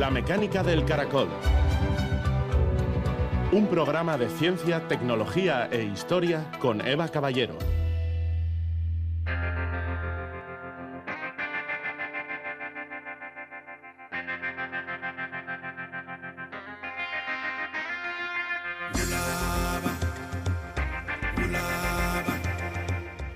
La mecánica del caracol. Un programa de ciencia, tecnología e historia con Eva Caballero.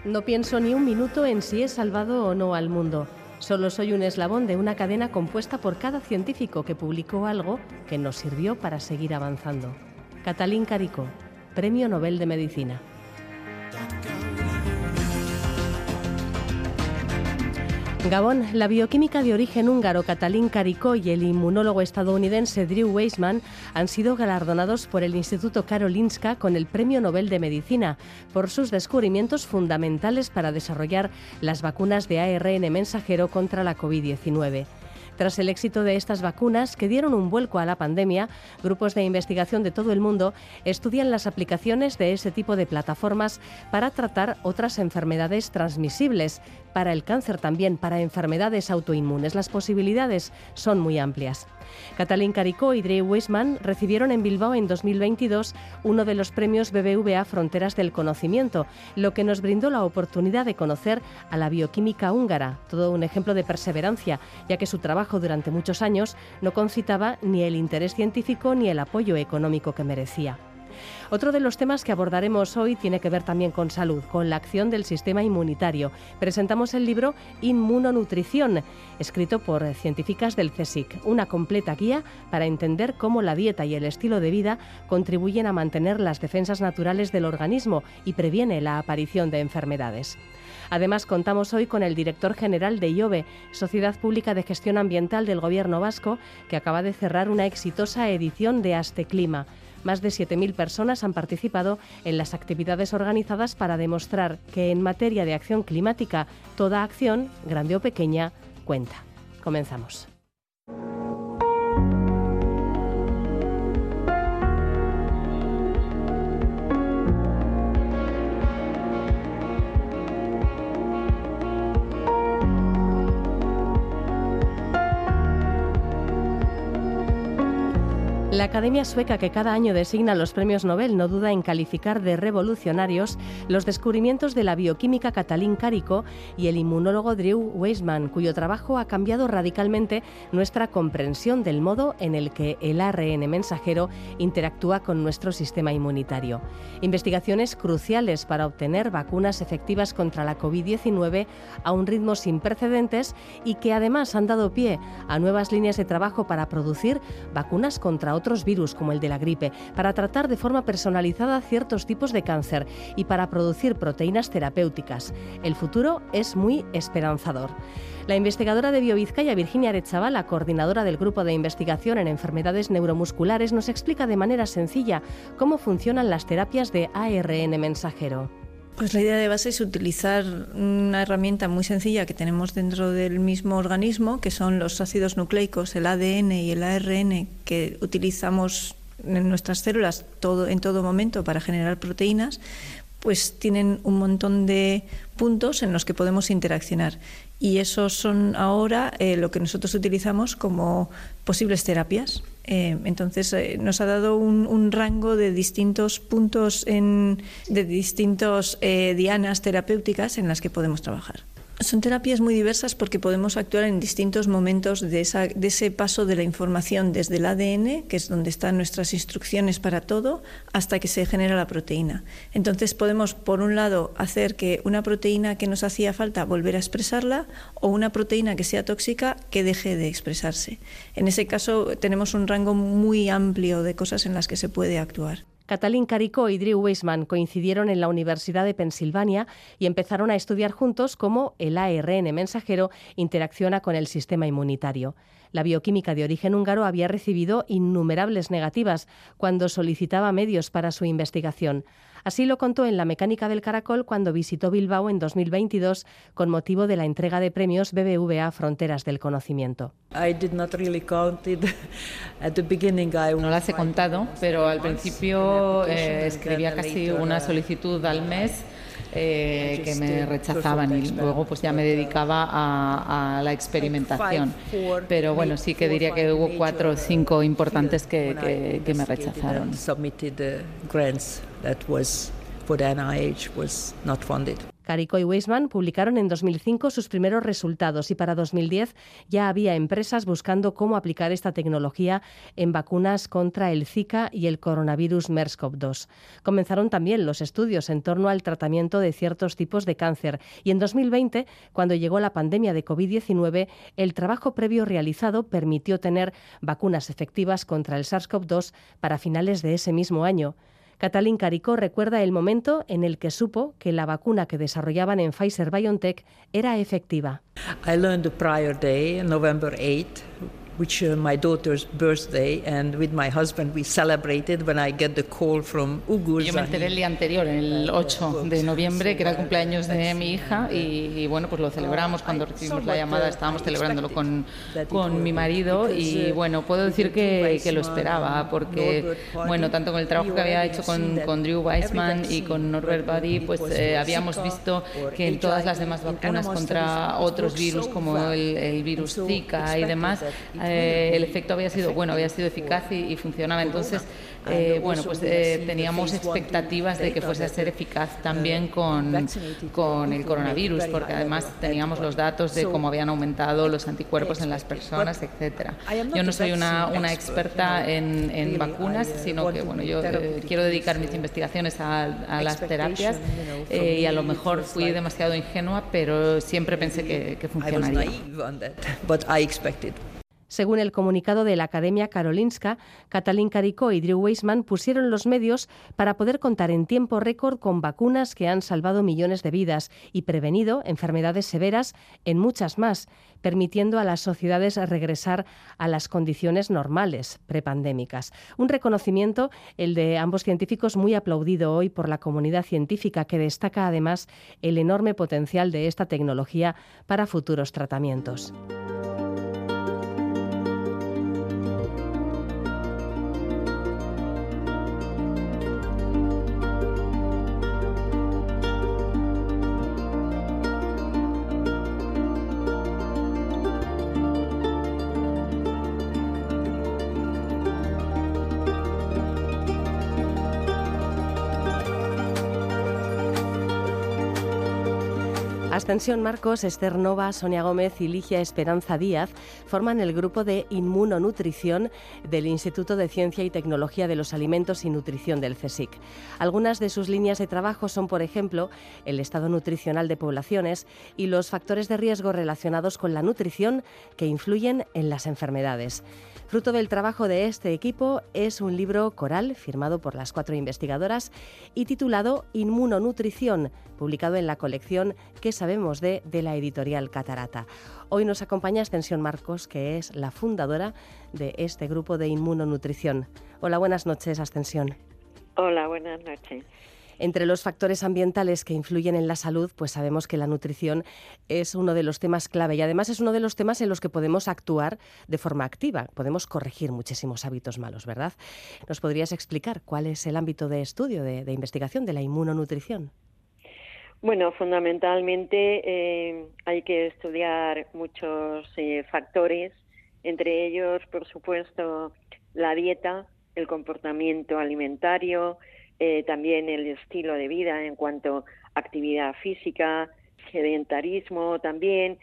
No pienso ni un minuto en si he salvado o no al mundo. Solo soy un eslabón de una cadena compuesta por cada científico que publicó algo que nos sirvió para seguir avanzando. Catalín Caricó, Premio Nobel de Medicina. Gabón, la bioquímica de origen húngaro Catalín Caricó y el inmunólogo estadounidense Drew Weissman han sido galardonados por el Instituto Karolinska con el Premio Nobel de Medicina por sus descubrimientos fundamentales para desarrollar las vacunas de ARN mensajero contra la COVID-19. Tras el éxito de estas vacunas, que dieron un vuelco a la pandemia, grupos de investigación de todo el mundo estudian las aplicaciones de ese tipo de plataformas para tratar otras enfermedades transmisibles, para el cáncer también, para enfermedades autoinmunes. Las posibilidades son muy amplias. Catalín Caricó y Drew Weissman recibieron en Bilbao en 2022 uno de los premios BBVA Fronteras del Conocimiento, lo que nos brindó la oportunidad de conocer a la bioquímica húngara, todo un ejemplo de perseverancia, ya que su trabajo durante muchos años no concitaba ni el interés científico ni el apoyo económico que merecía. Otro de los temas que abordaremos hoy tiene que ver también con salud, con la acción del sistema inmunitario. Presentamos el libro Inmunonutrición, escrito por científicas del CSIC, una completa guía para entender cómo la dieta y el estilo de vida contribuyen a mantener las defensas naturales del organismo y previene la aparición de enfermedades. Además, contamos hoy con el director general de IOBE, Sociedad Pública de Gestión Ambiental del Gobierno Vasco, que acaba de cerrar una exitosa edición de Clima. Más de 7.000 personas han participado en las actividades organizadas para demostrar que en materia de acción climática toda acción, grande o pequeña, cuenta. Comenzamos. La Academia Sueca, que cada año designa los premios Nobel, no duda en calificar de revolucionarios los descubrimientos de la bioquímica Catalín Carico y el inmunólogo Drew Weissman, cuyo trabajo ha cambiado radicalmente nuestra comprensión del modo en el que el ARN mensajero interactúa con nuestro sistema inmunitario. Investigaciones cruciales para obtener vacunas efectivas contra la COVID-19 a un ritmo sin precedentes y que además han dado pie a nuevas líneas de trabajo para producir vacunas contra otros otros virus como el de la gripe, para tratar de forma personalizada ciertos tipos de cáncer y para producir proteínas terapéuticas. El futuro es muy esperanzador. La investigadora de Biovizcaya, Virginia la coordinadora del Grupo de Investigación en Enfermedades Neuromusculares, nos explica de manera sencilla cómo funcionan las terapias de ARN mensajero. Pues la idea de base es utilizar una herramienta muy sencilla que tenemos dentro del mismo organismo, que son los ácidos nucleicos, el ADN y el ARN, que utilizamos en nuestras células todo, en todo momento para generar proteínas, pues tienen un montón de puntos en los que podemos interaccionar. Y esos son ahora eh, lo que nosotros utilizamos como posibles terapias. Eh, entonces eh, nos ha dado un, rango de distintos puntos, en, de distintos eh, dianas terapéuticas en las que podemos trabajar. Son terapias muy diversas porque podemos actuar en distintos momentos de, ese paso de la información desde el ADN, que es donde están nuestras instrucciones para todo, hasta que se genera la proteína. Entonces podemos, por un lado, hacer que una proteína que nos hacía falta volver a expresarla o una proteína que sea tóxica que deje de expresarse. En ese caso tenemos un rango muy amplio de cosas en las que se puede actuar. Catalín Caricó y Drew Weissman coincidieron en la Universidad de Pensilvania y empezaron a estudiar juntos cómo el ARN mensajero interacciona con el sistema inmunitario. La bioquímica de origen húngaro había recibido innumerables negativas cuando solicitaba medios para su investigación. Así lo contó en La Mecánica del Caracol cuando visitó Bilbao en 2022 con motivo de la entrega de premios BBVA Fronteras del Conocimiento. No las he contado, pero al principio eh, escribía casi una solicitud al mes eh, que me rechazaban y luego pues ya me dedicaba a, la experimentación. Pero bueno, sí que diría que hubo cuatro o cinco importantes que, que, me rechazaron. Carico y Weisman publicaron en 2005 sus primeros resultados y para 2010 ya había empresas buscando cómo aplicar esta tecnología en vacunas contra el Zika y el coronavirus MERS-CoV-2. Comenzaron también los estudios en torno al tratamiento de ciertos tipos de cáncer y en 2020, cuando llegó la pandemia de COVID-19, el trabajo previo realizado permitió tener vacunas efectivas contra el SARS-CoV-2 para finales de ese mismo año. Catalín Caricó recuerda el momento en el que supo que la vacuna que desarrollaban en Pfizer BioNTech era efectiva. I learned the prior day, November 8, which uh, my daughter's birthday, and with my husband we celebrated when I get the call from Ugur. Yo me enteré el día anterior, el 8 de noviembre, que era el cumpleaños de mi hija, y, bueno, pues lo celebramos cuando recibimos la llamada, estábamos celebrándolo con, con mi marido, y bueno, puedo decir que, que, lo esperaba, porque bueno, tanto con el trabajo que había hecho con, con Drew Weissman y con Norbert Buddy, pues eh, habíamos visto que en todas las demás vacunas contra otros virus, como el, el virus Zika y demás, eh, el efecto había sido bueno, había sido eficaz y, funcionaba. Entonces, eh, bueno, pues eh, teníamos expectativas de que fuese a ser eficaz también con, con el coronavirus, porque además teníamos los datos de cómo habían aumentado los anticuerpos en las personas, etcétera. Yo no soy una, una experta en, en, vacunas, sino que bueno, yo quiero dedicar mis investigaciones a, a las terapias y a lo mejor fui demasiado ingenua, pero siempre pensé que, que funcionaría. Según el comunicado de la Academia Karolinska, Katalin Kariko y Drew Weissman pusieron los medios para poder contar en tiempo récord con vacunas que han salvado millones de vidas y prevenido enfermedades severas en muchas más, permitiendo a las sociedades regresar a las condiciones normales prepandémicas. Un reconocimiento, el de ambos científicos, muy aplaudido hoy por la comunidad científica, que destaca además el enorme potencial de esta tecnología para futuros tratamientos. Ascensión Marcos, Esther Nova, Sonia Gómez y Ligia Esperanza Díaz forman el grupo de inmunonutrición del Instituto de Ciencia y Tecnología de los Alimentos y Nutrición del CSIC. Algunas de sus líneas de trabajo son, por ejemplo, el estado nutricional de poblaciones y los factores de riesgo relacionados con la nutrición que influyen en las enfermedades. Fruto del trabajo de este equipo es un libro coral firmado por las cuatro investigadoras y titulado Inmunonutrición, publicado en la colección ¿Qué sabemos de? de la editorial Catarata. Hoy nos acompaña Ascensión Marcos, que es la fundadora de este grupo de inmunonutrición. Hola, buenas noches, Ascensión. Hola, buenas noches. Entre los factores ambientales que influyen en la salud, pues sabemos que la nutrición es uno de los temas clave y además es uno de los temas en los que podemos actuar de forma activa. Podemos corregir muchísimos hábitos malos, ¿verdad? ¿Nos podrías explicar cuál es el ámbito de estudio, de, investigación de la inmunonutrición? Bueno, fundamentalmente eh, hay que estudiar muchos eh, factores, entre ellos, por supuesto, la dieta, el comportamiento alimentario, eh, también el estilo de vida en cuanto a actividad física, sedentarismo también,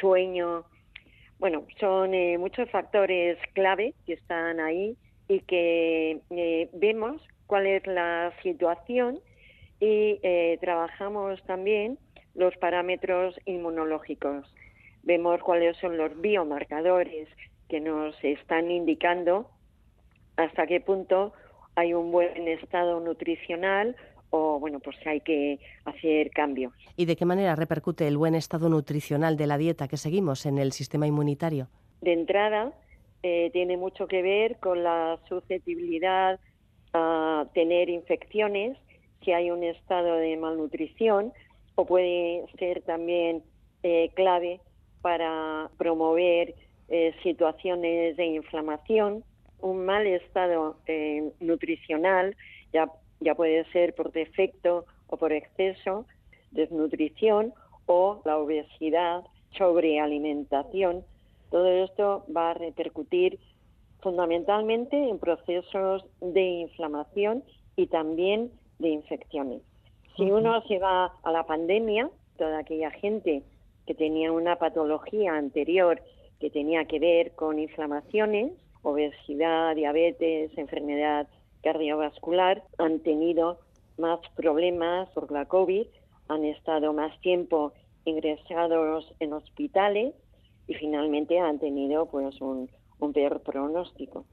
sueño. Bueno, son eh, muchos factores clave que están ahí y que eh, vemos cuál es la situación y trabajamos también los parámetros inmunológicos. Vemos cuáles son los biomarcadores que nos están indicando hasta qué punto hay un buen estado nutricional o bueno, pues hay que hacer cambios. ¿Y de qué manera repercute el buen estado nutricional de la dieta que seguimos en el sistema inmunitario? De entrada, eh, tiene mucho que ver con la susceptibilidad a tener infecciones si hay un estado de malnutrición o puede ser también eh, clave para promover eh, situaciones de inflamación un mal estado eh, nutricional, ya, ya puede ser por defecto o por exceso, desnutrición o la obesidad, sobrealimentación. Todo esto va a repercutir fundamentalmente en procesos de inflamación y también de infecciones. Si uno se va a la pandemia, toda aquella gente que tenía una patología anterior que tenía que ver con inflamaciones, obesidad, diabetes, enfermedad cardiovascular, han tenido más problemas por la COVID, han estado más tiempo ingresados en hospitales y finalmente han tenido pues un, un peor pronóstico.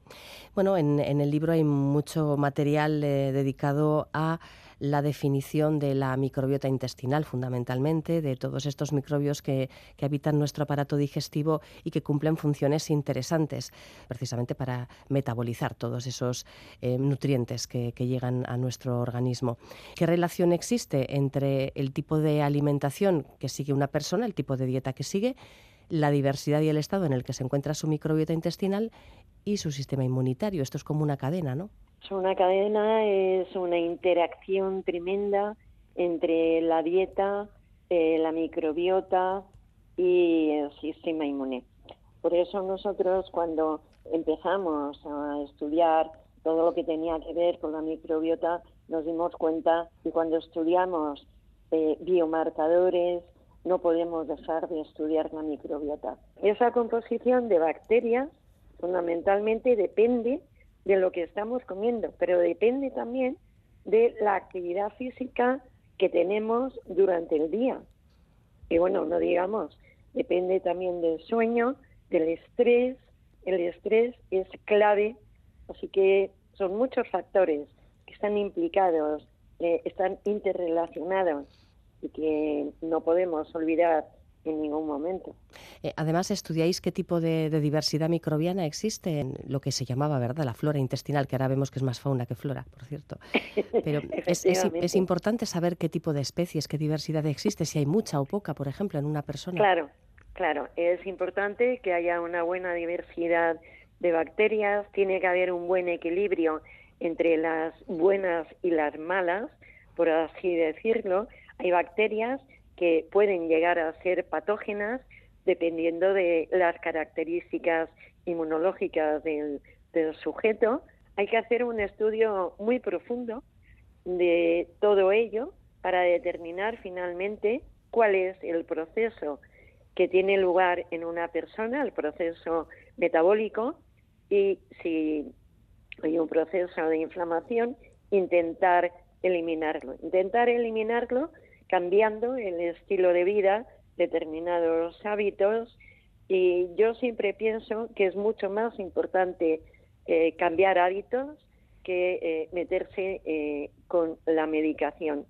Bueno, en, el libro hay mucho material eh, dedicado a la definición de la microbiota intestinal, fundamentalmente, de todos estos microbios que, habitan nuestro aparato digestivo y que cumplen funciones interesantes, precisamente para metabolizar todos esos eh, nutrientes que, que llegan a nuestro organismo. ¿Qué relación existe entre el tipo de alimentación que sigue una persona, el tipo de dieta que sigue, la diversidad y el estado en el que se encuentra su microbiota intestinal y su sistema inmunitario. Esto es como una cadena, ¿no? Es una cadena, es una interacción tremenda entre la dieta, eh, la microbiota y el sistema inmune. Por eso nosotros cuando empezamos a estudiar todo lo que tenía que ver con la microbiota, nos dimos cuenta que cuando estudiamos eh, biomarcadores, no podemos dejar de estudiar la microbiota. Esa composición de bacterias fundamentalmente depende de lo que estamos comiendo, pero depende también de la actividad física que tenemos durante el día. Y bueno, no digamos, depende también del sueño, del estrés. El estrés es clave, así que son muchos factores que están implicados, eh, están interrelacionados y que no podemos olvidar en ningún momento. Eh, además, estudiáis qué tipo de, diversidad microbiana existe en lo que se llamaba, ¿verdad?, la flora intestinal, que ahora vemos que es más fauna que flora, por cierto. Pero es, es, importante saber qué tipo de especies, qué diversidad existe, si hay mucha o poca, por ejemplo, en una persona. Claro, claro. Es importante que haya una buena diversidad de bacterias, tiene que haber un buen equilibrio entre las buenas y las malas, por así decirlo, hay bacterias que pueden llegar a ser patógenas dependiendo de las características inmunológicas del, sujeto. Hay que hacer un estudio muy profundo de todo ello para determinar finalmente cuál es el proceso que tiene lugar en una persona, el proceso metabólico, y si hay un proceso de inflamación, intentar eliminarlo. Intentar eliminarlo cambiando el estilo de vida, determinados hábitos y yo siempre pienso que es mucho más importante eh, cambiar hábitos que eh, meterse eh, con la medicación.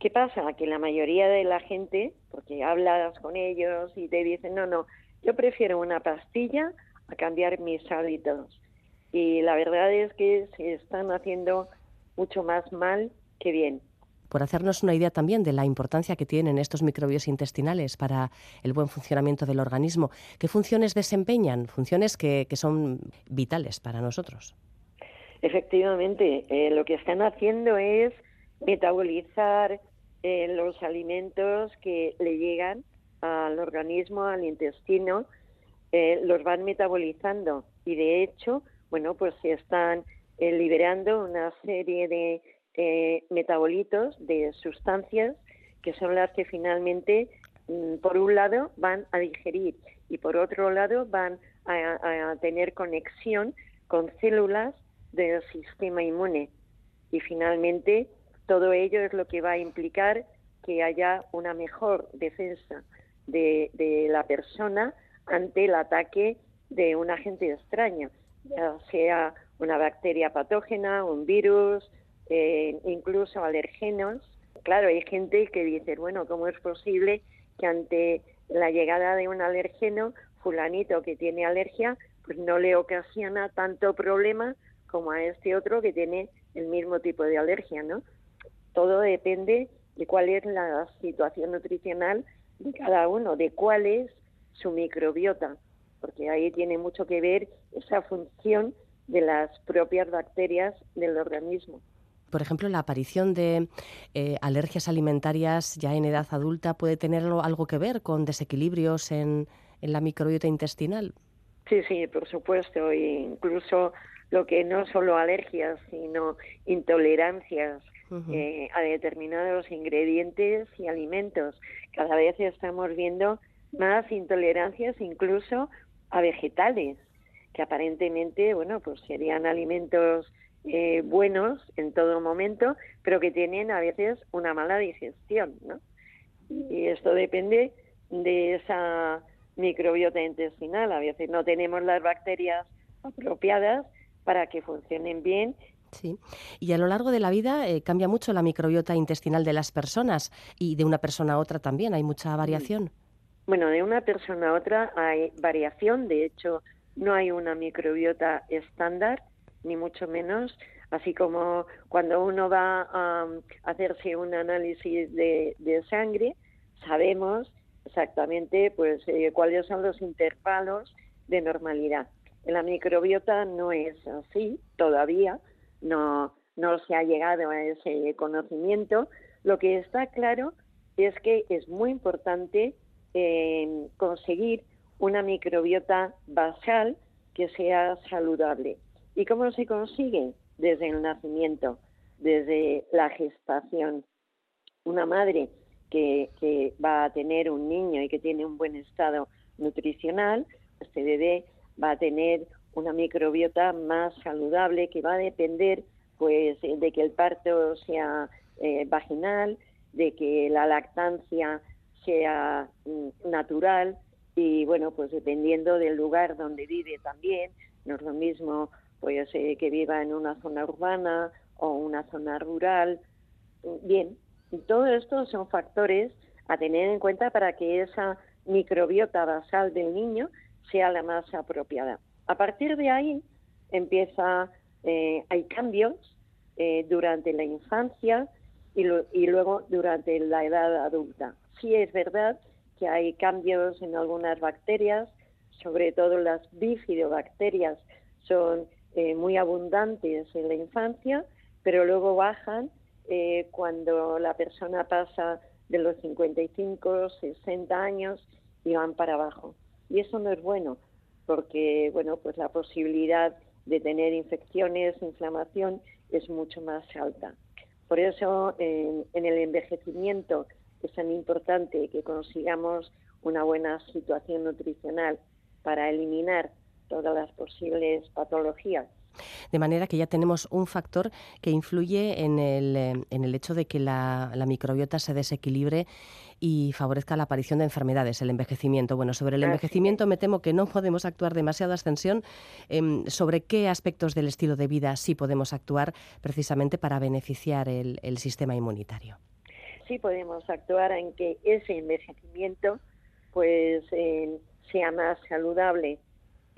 ¿Qué pasa? Que la mayoría de la gente, porque hablas con ellos y te dicen, no, no, yo prefiero una pastilla a cambiar mis hábitos. Y la verdad es que se están haciendo mucho más mal que bien por hacernos una idea también de la importancia que tienen estos microbios intestinales para el buen funcionamiento del organismo. ¿Qué funciones desempeñan? Funciones que, son vitales para nosotros. Efectivamente, eh, lo que están haciendo es metabolizar eh, los alimentos que le llegan al organismo, al intestino, eh, los van metabolizando y de hecho, bueno, pues se están liberando una serie de eh, metabolitos de sustancias que son las que finalmente, mm, por un lado, van a digerir y por otro lado van a, tener conexión con células del sistema inmune. Y finalmente, todo ello es lo que va a implicar que haya una mejor defensa de, la persona ante el ataque de un agente extraño, sea una bacteria patógena, un virus, eh, incluso alergenos. Claro, hay gente que dice, bueno, ¿cómo es posible que ante la llegada de un alergeno, fulanito que tiene alergia, pues no le ocasiona tanto problema como a este otro que tiene el mismo tipo de alergia, ¿no? Todo depende de cuál es la situación nutricional de cada uno, de cuál es su microbiota, porque ahí tiene mucho que ver esa función de las propias bacterias del organismo. Por ejemplo, la aparición de eh, alergias alimentarias ya en edad adulta puede tener algo que ver con desequilibrios en, en la microbiota intestinal. Sí, sí, por supuesto. E incluso lo que no solo alergias, sino intolerancias eh, a determinados ingredientes y alimentos. Cada vez estamos viendo más intolerancias incluso a vegetales, que aparentemente, bueno, pues serían alimentos eh, buenos en todo momento, pero que tienen a veces una mala digestión, ¿no? Y esto depende de esa microbiota intestinal. A veces no tenemos las bacterias apropiadas para que funcionen bien Sí, y a lo largo de la vida eh, cambia mucho la microbiota intestinal de las personas y de una persona a otra también, hay mucha variación. Bueno, de una persona a otra hay variación, de hecho no hay una microbiota estándar, ni mucho menos, así como cuando uno va a hacerse un análisis de, sangre, sabemos exactamente pues eh, cuáles son los intervalos de normalidad. La microbiota no es así todavía, no, no se ha llegado a ese conocimiento. Lo que está claro es que es muy importante eh, conseguir una microbiota basal que sea saludable. ¿Y cómo se consigue? Desde el nacimiento, desde la gestación. Una madre que, va a tener un niño y que tiene un buen estado nutricional, este bebé va a tener una microbiota más saludable que va a depender pues de que el parto sea eh, vaginal, de que la lactancia sea mm, natural y bueno pues dependiendo del lugar donde vive también no es lo mismo pues eh, que viva en una zona urbana o una zona rural bien todo esto son factores a tener en cuenta para que esa microbiota basal del niño sea la más apropiada a partir de ahí empieza, eh, hay cambios eh, durante la infancia y, y, luego durante la edad adulta. Sí es verdad que hay cambios en algunas bacterias, sobre todo las bifidobacterias son eh, muy abundantes en la infancia, pero luego bajan cuando la persona pasa de los 55, 60 años y van para abajo. Y eso no es bueno, porque bueno, pues la posibilidad de tener infecciones, inflamación es mucho más alta. Por eso en, el envejecimiento es tan importante que consigamos una buena situación nutricional para eliminar todas las posibles patologías de manera que ya tenemos un factor que influye en el, eh, en el hecho de que la, microbiota se desequilibre y favorezca la aparición de enfermedades, el envejecimiento. Bueno, sobre el envejecimiento me temo que no podemos actuar demasiada ascensión. Em, ¿Sobre qué aspectos del estilo de vida sí podemos actuar precisamente para beneficiar el, sistema inmunitario? Sí podemos actuar en que ese envejecimiento pues eh, sea más saludable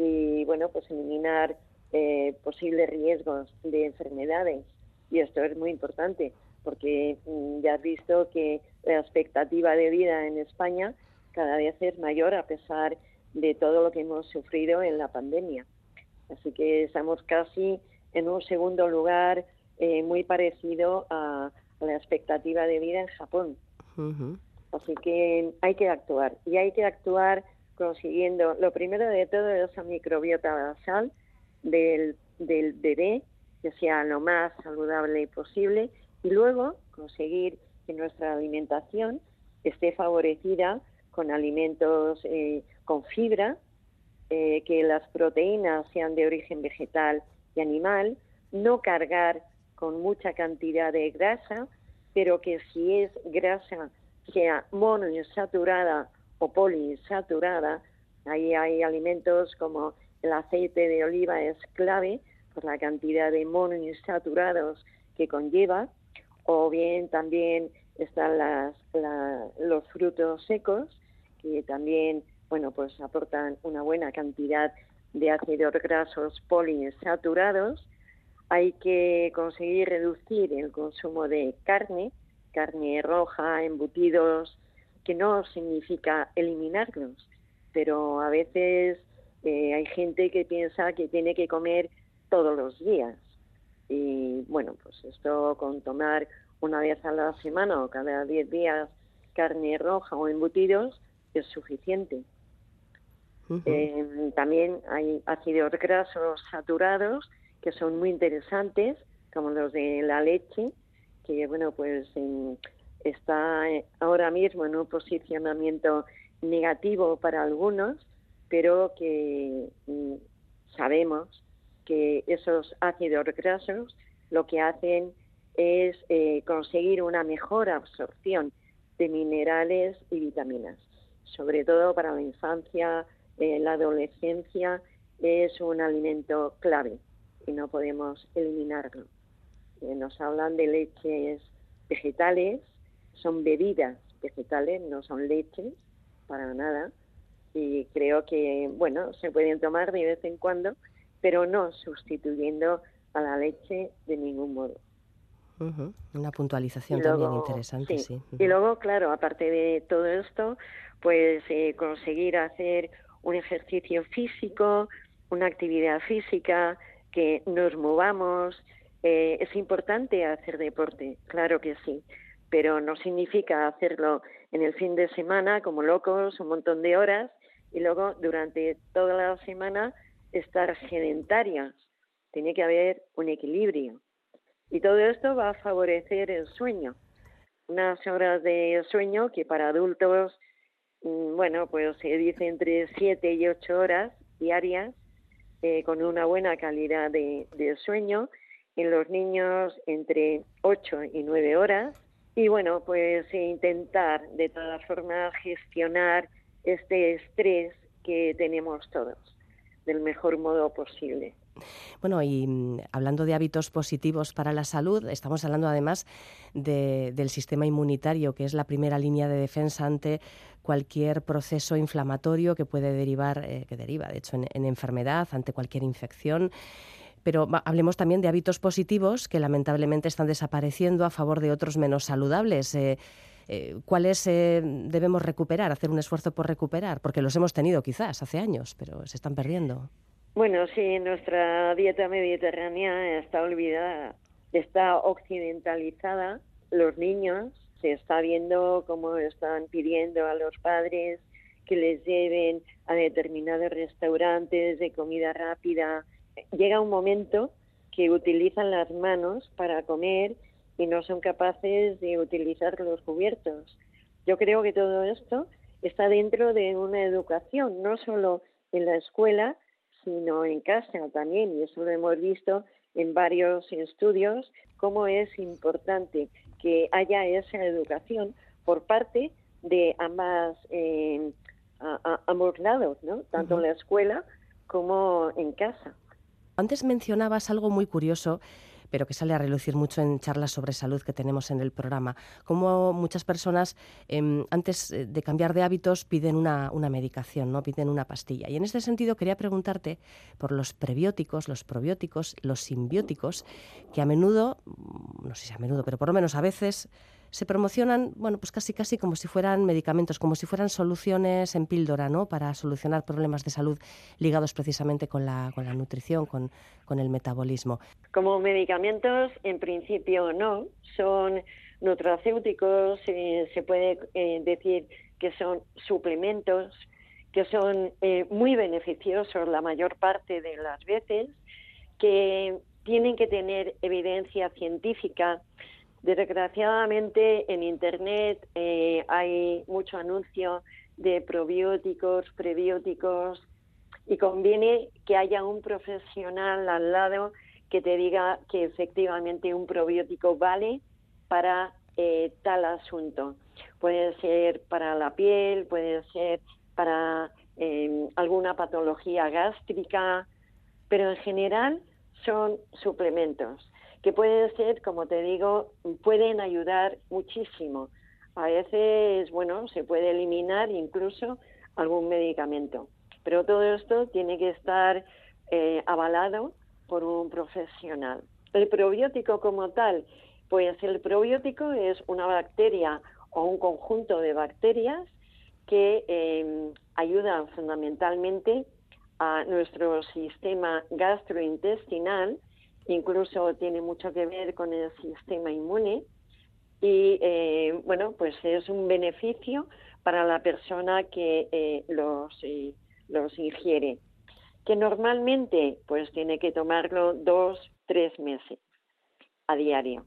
y bueno pues eliminar eh, posibles riesgos de enfermedades. Y esto es muy importante porque mm, ya has visto que la expectativa de vida en España cada vez es mayor a pesar de todo lo que hemos sufrido en la pandemia. Así que estamos casi en un segundo lugar eh, muy parecido a, la expectativa de vida en Japón. Así que hay que actuar y hay que actuar consiguiendo, lo primero de todo, esa microbiota basal del, del bebé, que sea lo más saludable posible, y luego conseguir que nuestra alimentación esté favorecida con alimentos eh, con fibra, eh, que las proteínas sean de origen vegetal y animal, no cargar con mucha cantidad de grasa, pero que si es grasa sea monoinsaturada o poliinsaturada, ahí hay alimentos como el aceite de oliva es clave por la cantidad de monoinsaturados que conlleva, o bien también están las, los frutos secos, que también bueno, pues aportan una buena cantidad de ácidos grasos poliinsaturados. Hay que conseguir reducir el consumo de carne, carne roja, embutidos, que no significa eliminarlos, pero a veces eh, hay gente que piensa que tiene que comer todos los días. Y bueno, pues esto con tomar una vez a la semana o cada 10 días carne roja o embutidos es suficiente. Eh, también hay ácidos grasos saturados que son muy interesantes, como los de la leche, que bueno, pues está ahora mismo en un posicionamiento negativo para algunos, pero que mm, sabemos que esos ácidos grasos lo que hacen es eh, conseguir una mejor absorción de minerales y vitaminas, sobre todo para la infancia, eh, la adolescencia, es un alimento clave y no podemos eliminarlo. Eh, nos hablan de leches vegetales, son bebidas vegetales, no son leches para nada. Y creo que, bueno, se pueden tomar de vez en cuando, pero no sustituyendo a la leche de ningún modo. Una puntualización también interesante, sí. Y luego, claro, aparte de todo esto, pues eh, conseguir hacer un ejercicio físico, una actividad física, que nos movamos. Eh, es importante hacer deporte, claro que sí, pero no significa hacerlo en el fin de semana como locos, un montón de horas, y luego durante toda la semana estar sedentarias. Tiene que haber un equilibrio. Y todo esto va a favorecer el sueño. Unas horas de sueño que para adultos, mm, bueno, pues se dice entre 7 y 8 horas diarias, eh, con una buena calidad de, sueño. En los niños entre 8 y 9 horas y bueno, pues intentar de todas formas gestionar este estrés que tenemos todos del mejor modo posible. Bueno, y mm, hablando de hábitos positivos para la salud, estamos hablando además del sistema inmunitario, que es la primera línea de defensa ante cualquier proceso inflamatorio que puede derivar, eh, que deriva de hecho en enfermedad, ante cualquier infección. Pero hablemos también de hábitos positivos que lamentablemente están desapareciendo a favor de otros menos saludables. Eh, eh, ¿Cuáles eh, debemos recuperar, hacer un esfuerzo por recuperar? Porque los hemos tenido quizás hace años, pero se están perdiendo. Bueno, sí, nuestra dieta mediterránea está olvidada, está occidentalizada. Los niños se está viendo cómo están pidiendo a los padres que les lleven a determinados restaurantes de comida rápida llega un momento que utilizan las manos para comer y no son capaces de utilizar los cubiertos. Yo creo que todo esto está dentro de una educación, no solo en la escuela, sino en casa también, y eso lo hemos visto en varios estudios, cómo es importante que haya esa educación por parte de ambas, eh, ambos lados, ¿no? tanto en la escuela como en casa. Antes mencionabas algo muy curioso pero que sale a relucir mucho en charlas sobre salud que tenemos en el programa, como muchas personas em, antes eh, de cambiar de hábitos piden una, una, medicación, ¿no? piden una pastilla. Y en este sentido quería preguntarte por los prebióticos, los probióticos, los simbióticos, que a menudo, no sé si a menudo, pero por lo menos a veces se promocionan, bueno, pues casi casi como si fueran medicamentos, como si fueran soluciones en píldora, ¿no? Para solucionar problemas de salud ligados precisamente con la, con la nutrición, con, con el metabolismo. Como medicamentos, en principio no, son nutracéuticos, eh, se puede eh, decir que son suplementos, que son eh, muy beneficiosos la mayor parte de las veces, que tienen que tener evidencia científica Desgraciadamente en Internet eh, hay mucho anuncio de probióticos, prebióticos y conviene que haya un profesional al lado que te diga que efectivamente un probiótico vale para eh, tal asunto. Puede ser para la piel, puede ser para em, alguna patología gástrica, pero en general son suplementos que pueden ser, como te digo, pueden ayudar muchísimo. A veces, bueno, se puede eliminar incluso algún medicamento, pero todo esto tiene que estar eh, avalado por un profesional. El probiótico como tal, pues el probiótico es una bacteria o un conjunto de bacterias que eh, ayudan fundamentalmente a nuestro sistema gastrointestinal incluso tiene mucho que ver con el sistema inmune y eh, bueno, pues es un beneficio para la persona que eh, los, eh, los ingiere, que normalmente pues tiene que tomarlo dos, tres meses a diario.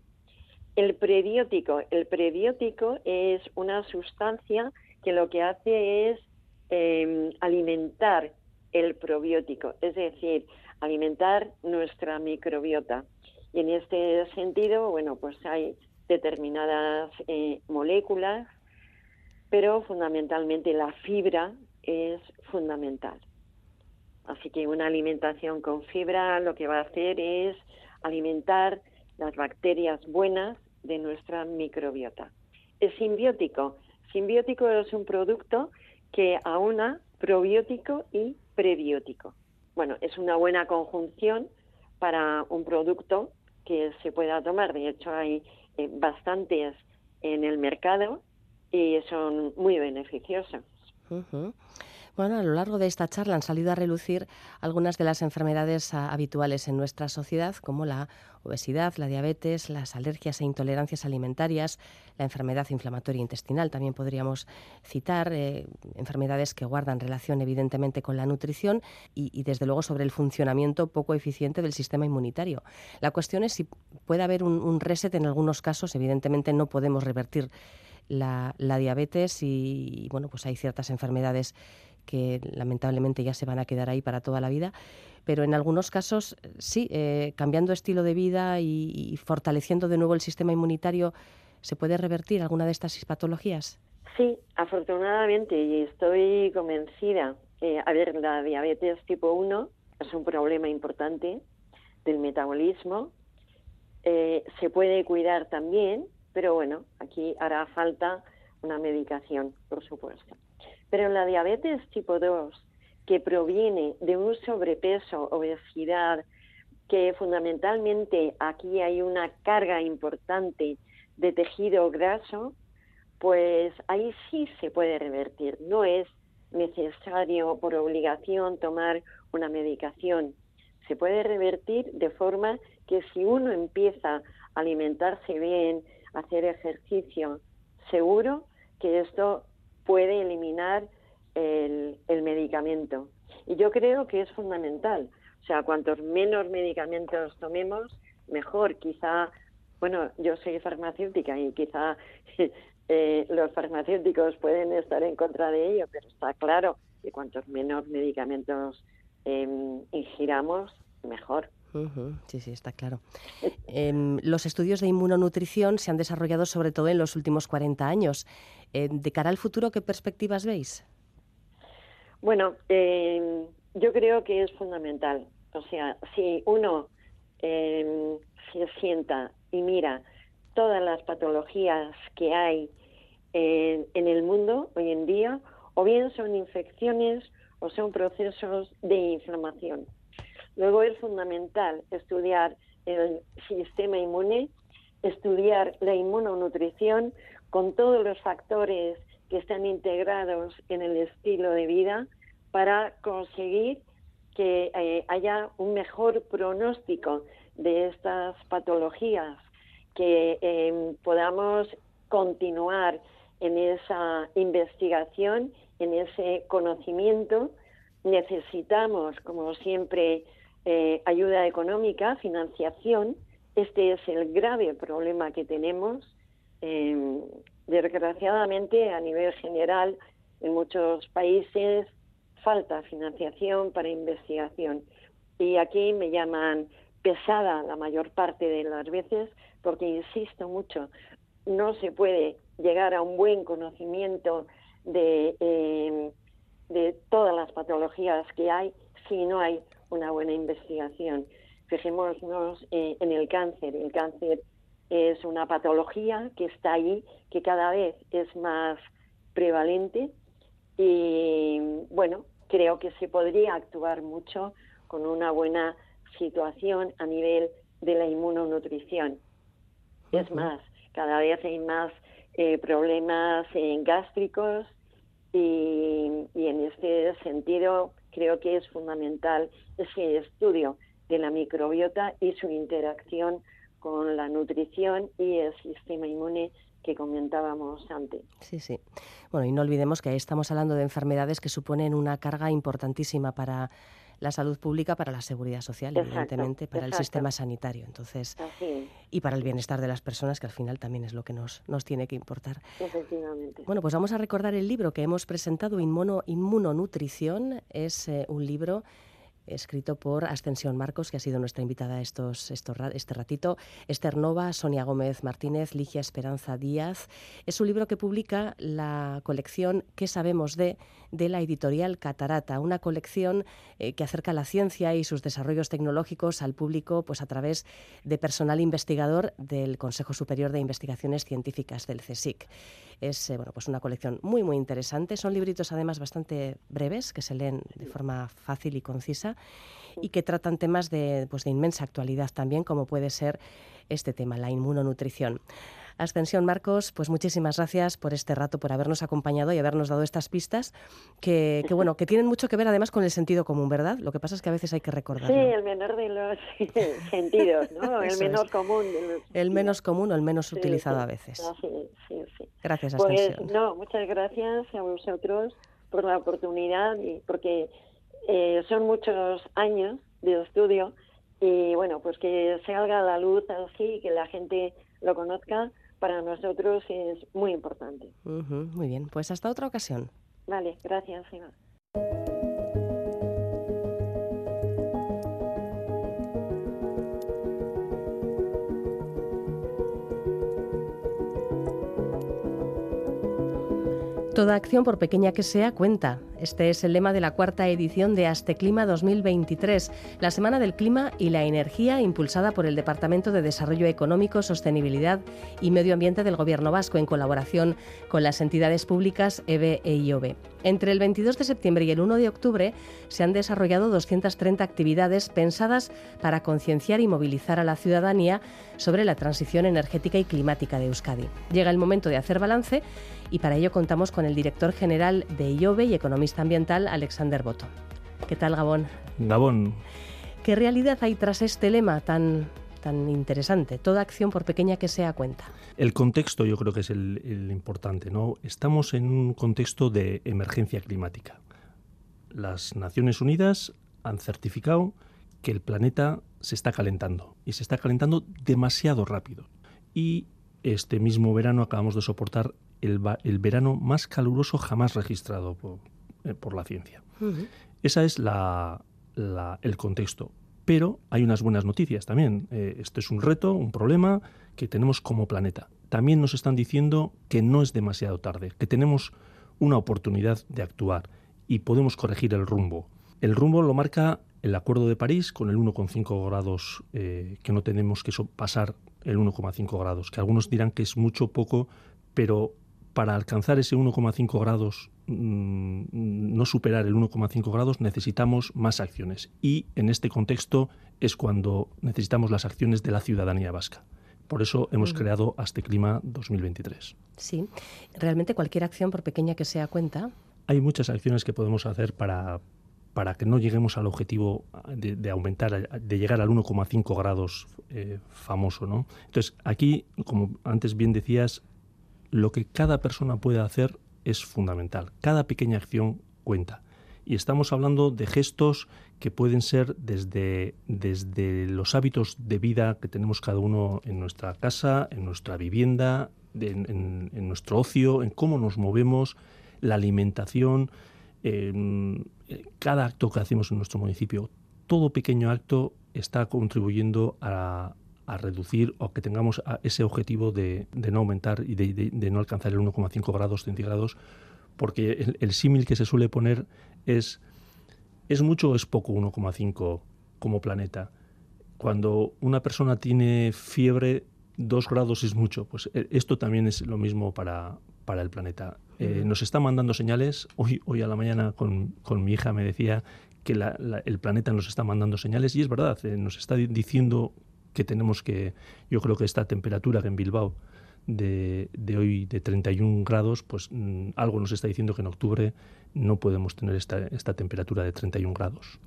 El prebiótico, el prebiótico es una sustancia que lo que hace es em, alimentar el probiótico, es decir, alimentar nuestra microbiota. Y en este sentido, bueno, pues hay determinadas eh, moléculas, pero fundamentalmente la fibra es fundamental. Así que una alimentación con fibra lo que va a hacer es alimentar las bacterias buenas de nuestra microbiota. Es simbiótico. Simbiótico es un producto que aúna probiótico y prebiótico. Bueno, es una buena conjunción para un producto que se pueda tomar. De hecho, hay eh, bastantes en el mercado y son muy beneficiosos. Bueno, a lo largo de esta charla han salido a relucir algunas de las enfermedades ah, habituales en nuestra sociedad, como la obesidad, la diabetes, las alergias e intolerancias alimentarias, la enfermedad inflamatoria intestinal. También podríamos citar eh, enfermedades que guardan relación evidentemente con la nutrición y, desde luego sobre el funcionamiento poco eficiente del sistema inmunitario. La cuestión es si puede haber un, reset en algunos casos. Evidentemente no podemos revertir la, la, diabetes y, bueno, pues hay ciertas enfermedades que lamentablemente ya se van a quedar ahí para toda la vida, pero en algunos casos sí, eh, cambiando estilo de vida y, fortaleciendo de nuevo el sistema inmunitario, ¿se puede revertir alguna de estas patologías? Sí, afortunadamente, y estoy convencida. Eh, a ver, la diabetes tipo 1 es un problema importante del metabolismo. Eh, se puede cuidar también, pero bueno, aquí hará falta una medicación, por supuesto. Pero la diabetes tipo 2, que proviene de un sobrepeso, obesidad, que fundamentalmente aquí hay una carga importante de tejido graso, pues ahí sí se puede revertir. No es necesario por obligación tomar una medicación. Se puede revertir de forma que si uno empieza a alimentarse bien, hacer ejercicio, seguro que esto puede eliminar el, medicamento. Y yo creo que es fundamental. O sea, cuantos menos medicamentos tomemos, mejor. Quizá, bueno, yo soy farmacéutica y quizá eh, los farmacéuticos pueden estar en contra de ello, pero está claro que cuantos menos medicamentos em, ingiramos, mejor. Sí, sí, está claro. Em, los estudios de inmunonutrición se han desarrollado sobre todo en los últimos 40 años. Eh, de cara al futuro, ¿qué perspectivas veis? Bueno, em, yo creo que es fundamental. O sea, si uno em, se sienta y mira todas las patologías que hay en, en el mundo hoy en día, o bien son infecciones o son procesos de inflamación. Luego es fundamental estudiar el sistema inmune, estudiar la inmunonutrición con todos los factores que están integrados en el estilo de vida para conseguir que eh, haya un mejor pronóstico de estas patologías, que em, podamos continuar en esa investigación, en ese conocimiento. Necesitamos, como siempre, eh, ayuda económica, financiación. Este es el grave problema que tenemos. Eh, desgraciadamente, a nivel general, en muchos países falta financiación para investigación. Y aquí me llaman pesada la mayor parte de las veces porque insisto mucho, no se puede llegar a un buen conocimiento de, de todas las patologías que hay si no hay una buena investigación. Fijémonos eh, en el cáncer. El cáncer es una patología que está ahí, que cada vez es más prevalente y bueno, creo que se podría actuar mucho con una buena situación a nivel de la inmunonutrición. Es más, cada vez hay más eh, problemas gástricos y, y en este sentido creo que es fundamental ese estudio de la microbiota y su interacción con la nutrición y el sistema inmune que comentábamos antes. Sí, sí. Bueno, y no olvidemos que estamos hablando de enfermedades que suponen una carga importantísima para la salud pública, para la seguridad social, evidentemente, para el sistema sanitario. Entonces, y para el bienestar de las personas, que al final también es lo que nos, nos tiene que importar. Efectivamente. Bueno, pues vamos a recordar el libro que hemos presentado, Inmuno, Inmunonutrición. Es eh, un libro escrito por Ascensión Marcos, que ha sido nuestra invitada estos, estos, este ratito, Esther Nova, Sonia Gómez Martínez, Ligia Esperanza Díaz. Es un libro que publica la colección ¿Qué sabemos de? De la editorial Catarata, una colección eh, que acerca la ciencia y sus desarrollos tecnológicos al público pues a través de personal investigador del Consejo Superior de Investigaciones Científicas del CSIC. Es eh, bueno, pues una colección muy muy interesante, son libritos además bastante breves que se leen de forma fácil y concisa y que tratan temas de, pues, de inmensa actualidad también como puede ser este tema, la inmunonutrición. Ascensión Marcos, pues muchísimas gracias por este rato, por habernos acompañado y habernos dado estas pistas que, bueno, que tienen mucho que ver además con el sentido común, ¿verdad? Lo que pasa es que a veces hay que recordar. Sí, el menor de los sentidos, ¿no? el menos común. El menos común o el menos utilizado a veces. Sí, sí, sí. Gracias, pues, Ascensión. no, muchas gracias a vosotros por la oportunidad y porque eh, son muchos años de estudio y bueno, pues que salga a la luz así, que la gente lo conozca para nosotros es muy importante. muy bien, pues hasta otra ocasión. Vale, gracias, Eva. Toda acción, por pequeña que sea, cuenta. Este es el lema de la cuarta edición de Clima 2023, la Semana del Clima y la Energía impulsada por el Departamento de Desarrollo Económico, Sostenibilidad y Medio Ambiente del Gobierno Vasco en colaboración con las entidades públicas EBE e IOB. Entre el 22 de septiembre y el 1 de octubre se han desarrollado 230 actividades pensadas para concienciar y movilizar a la ciudadanía sobre la transición energética y climática de Euskadi. Llega el momento de hacer balance y para ello contamos con el director general de IOBE y economista ambiental, Alexander Boto. ¿Qué tal, Gabón? Gabón. ¿Qué realidad hay tras este lema tan, tan interesante? Toda acción, por pequeña que sea, cuenta. El contexto yo creo que es el, importante. ¿no? Estamos en un contexto de emergencia climática. Las Naciones Unidas han certificado que el planeta se está calentando y se está calentando demasiado rápido. Y este mismo verano acabamos de soportar el, verano más caluroso jamás registrado por, eh, la ciencia. Ese es el contexto. Pero hay unas buenas noticias también. Eh, esto es un reto, un problema que tenemos como planeta. También nos están diciendo que no es demasiado tarde, que tenemos una oportunidad de actuar y podemos corregir el rumbo. El rumbo lo marca el Acuerdo de París con el 1,5 grados, eh, que no tenemos que pasar el 1,5 grados, que algunos dirán que es mucho poco, pero para alcanzar ese 1,5 grados, mm, no superar el 1,5 grados, necesitamos más acciones. Y en este contexto es cuando necesitamos las acciones de la ciudadanía vasca. Por eso hemos creado Aste Clima 2023. Sí, realmente cualquier acción, por pequeña que sea, cuenta. Hay muchas acciones que podemos hacer para, para que no lleguemos al objetivo de, aumentar, de llegar al 1,5 grados eh, famoso. ¿no? Entonces, aquí, como antes bien decías, lo que cada persona puede hacer es fundamental. Cada pequeña acción cuenta. Y estamos hablando de gestos que pueden ser desde, desde los hábitos de vida que tenemos cada uno en nuestra casa, en nuestra vivienda, en, nuestro ocio, en cómo nos movemos, la alimentación, cada acto que hacemos en nuestro municipio. Todo pequeño acto está contribuyendo a, a reducir o que tengamos ese objetivo de, no aumentar y de, no alcanzar el 1,5 grados centígrados, porque el, símil que se suele poner es, ¿es mucho o es poco 1,5 como planeta? Cuando una persona tiene fiebre, 2 grados es mucho. Pues e, esto también es lo mismo para, para el planeta. Eh, nos está mandando señales. Hoy, hoy a la mañana con, con mi hija me decía que el planeta nos está mandando señales y es verdad, eh, nos está diciendo que tenemos que, yo creo que esta temperatura que en Bilbao de, hoy de 31 grados, pues mm, algo nos está diciendo que en octubre no podemos tener esta, esta temperatura de 31 grados.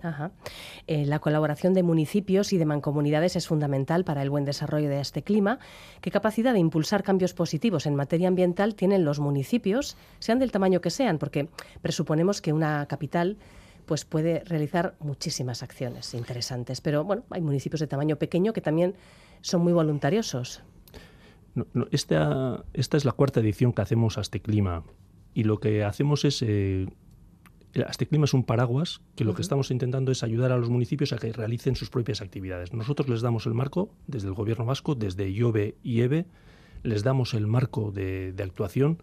Eh, la colaboración de municipios y de mancomunidades es fundamental para el buen desarrollo de este clima. ¿Qué capacidad de impulsar cambios positivos en materia ambiental tienen los municipios, sean del tamaño que sean? Porque presuponemos que una capital pues puede realizar muchísimas acciones interesantes, pero bueno, hay municipios de tamaño pequeño que también son muy voluntariosos. esta, esta es la cuarta edición que hacemos a este clima y lo que hacemos es... Eh, este clima es un paraguas que lo que estamos intentando es ayudar a los municipios a que realicen sus propias actividades. Nosotros les damos el marco desde el gobierno vasco, desde IOBE y EBE, les damos el marco de, actuación,